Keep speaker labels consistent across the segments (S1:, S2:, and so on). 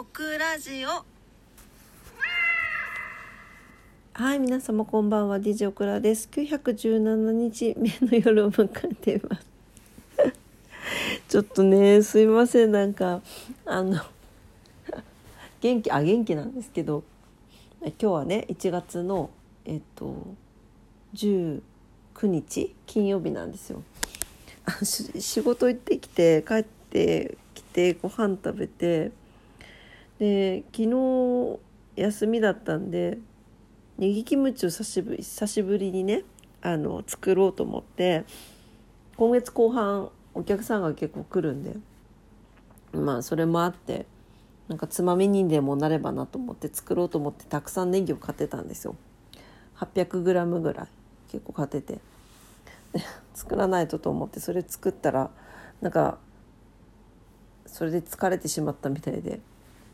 S1: オクラジオ
S2: はい、皆様こんばんは、DJ オクラです。917日目の夜を迎えています。ちょっとね、すいません、なんか、あの、元気、あ、元気なんですけど、今日はね、1月の、えっと、19日、金曜日なんですよ。あし仕事行ってきて、帰ってきて、ご飯食べて、で、昨日、休みだったんで、ネギキムチを久しぶり久しぶりにねあの作ろうと思って今月後半お客さんが結構来るんでまあそれもあってなんかつまみにでもなればなと思って作ろうと思ってたくさんネギを買ってたんですよ。800g ぐらい結構買ってて。作らないとと思ってそれ作ったらなんかそれで疲れてしまったみたいで。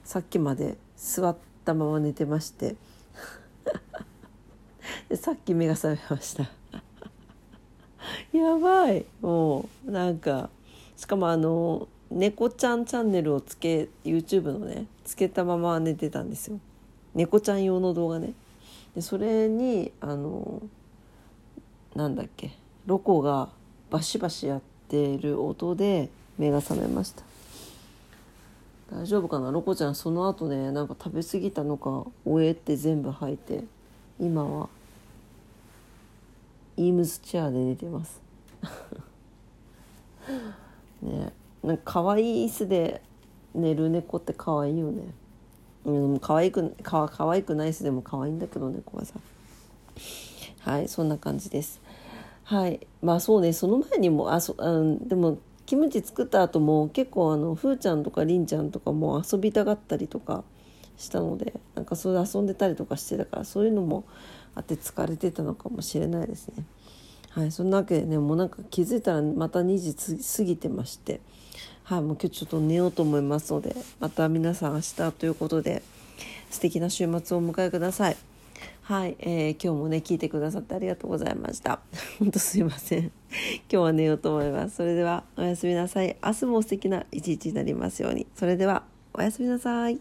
S2: さっきまで座ったまま寝てまして。でさっき目が覚めました。やばい。もうなんかしかもあの猫ちゃんチャンネルをつけ YouTube のねつけたまま寝てたんですよ。猫ちゃん用の動画ね。でそれにあのなんだっけロコがバシバシやってる音で目が覚めました。大丈夫かな？ロコちゃんその後ねなんか食べ過ぎたのかおえって全部吐いて今はイームズチェアで寝てます。ねなんか可愛い椅子で寝る猫って可愛いよね。うん可愛くか可愛くない椅子でも可愛いんだけど猫はさ。はいそんな感じです。はいまあそうねその前にもあそ、うん、でもキムチ作った後も結構あのふーちゃんとかりんちゃんとかも遊びたがったりとかしたのでなんかそれで遊んでたりとかしてたからそういうのもあって疲れてたのかもしれないですね。はい、そんなわけでねもうなんか気づいたらまた2時過ぎてましてはいもう今日ちょっと寝ようと思いますのでまた皆さん明日ということで素敵な週末をお迎えください。はい、えー、今日もね聞いてくださってありがとうございました。本当すいません。今日は寝ようと思います。それではおやすみなさい。明日も素敵な一日になりますように。それではおやすみなさい。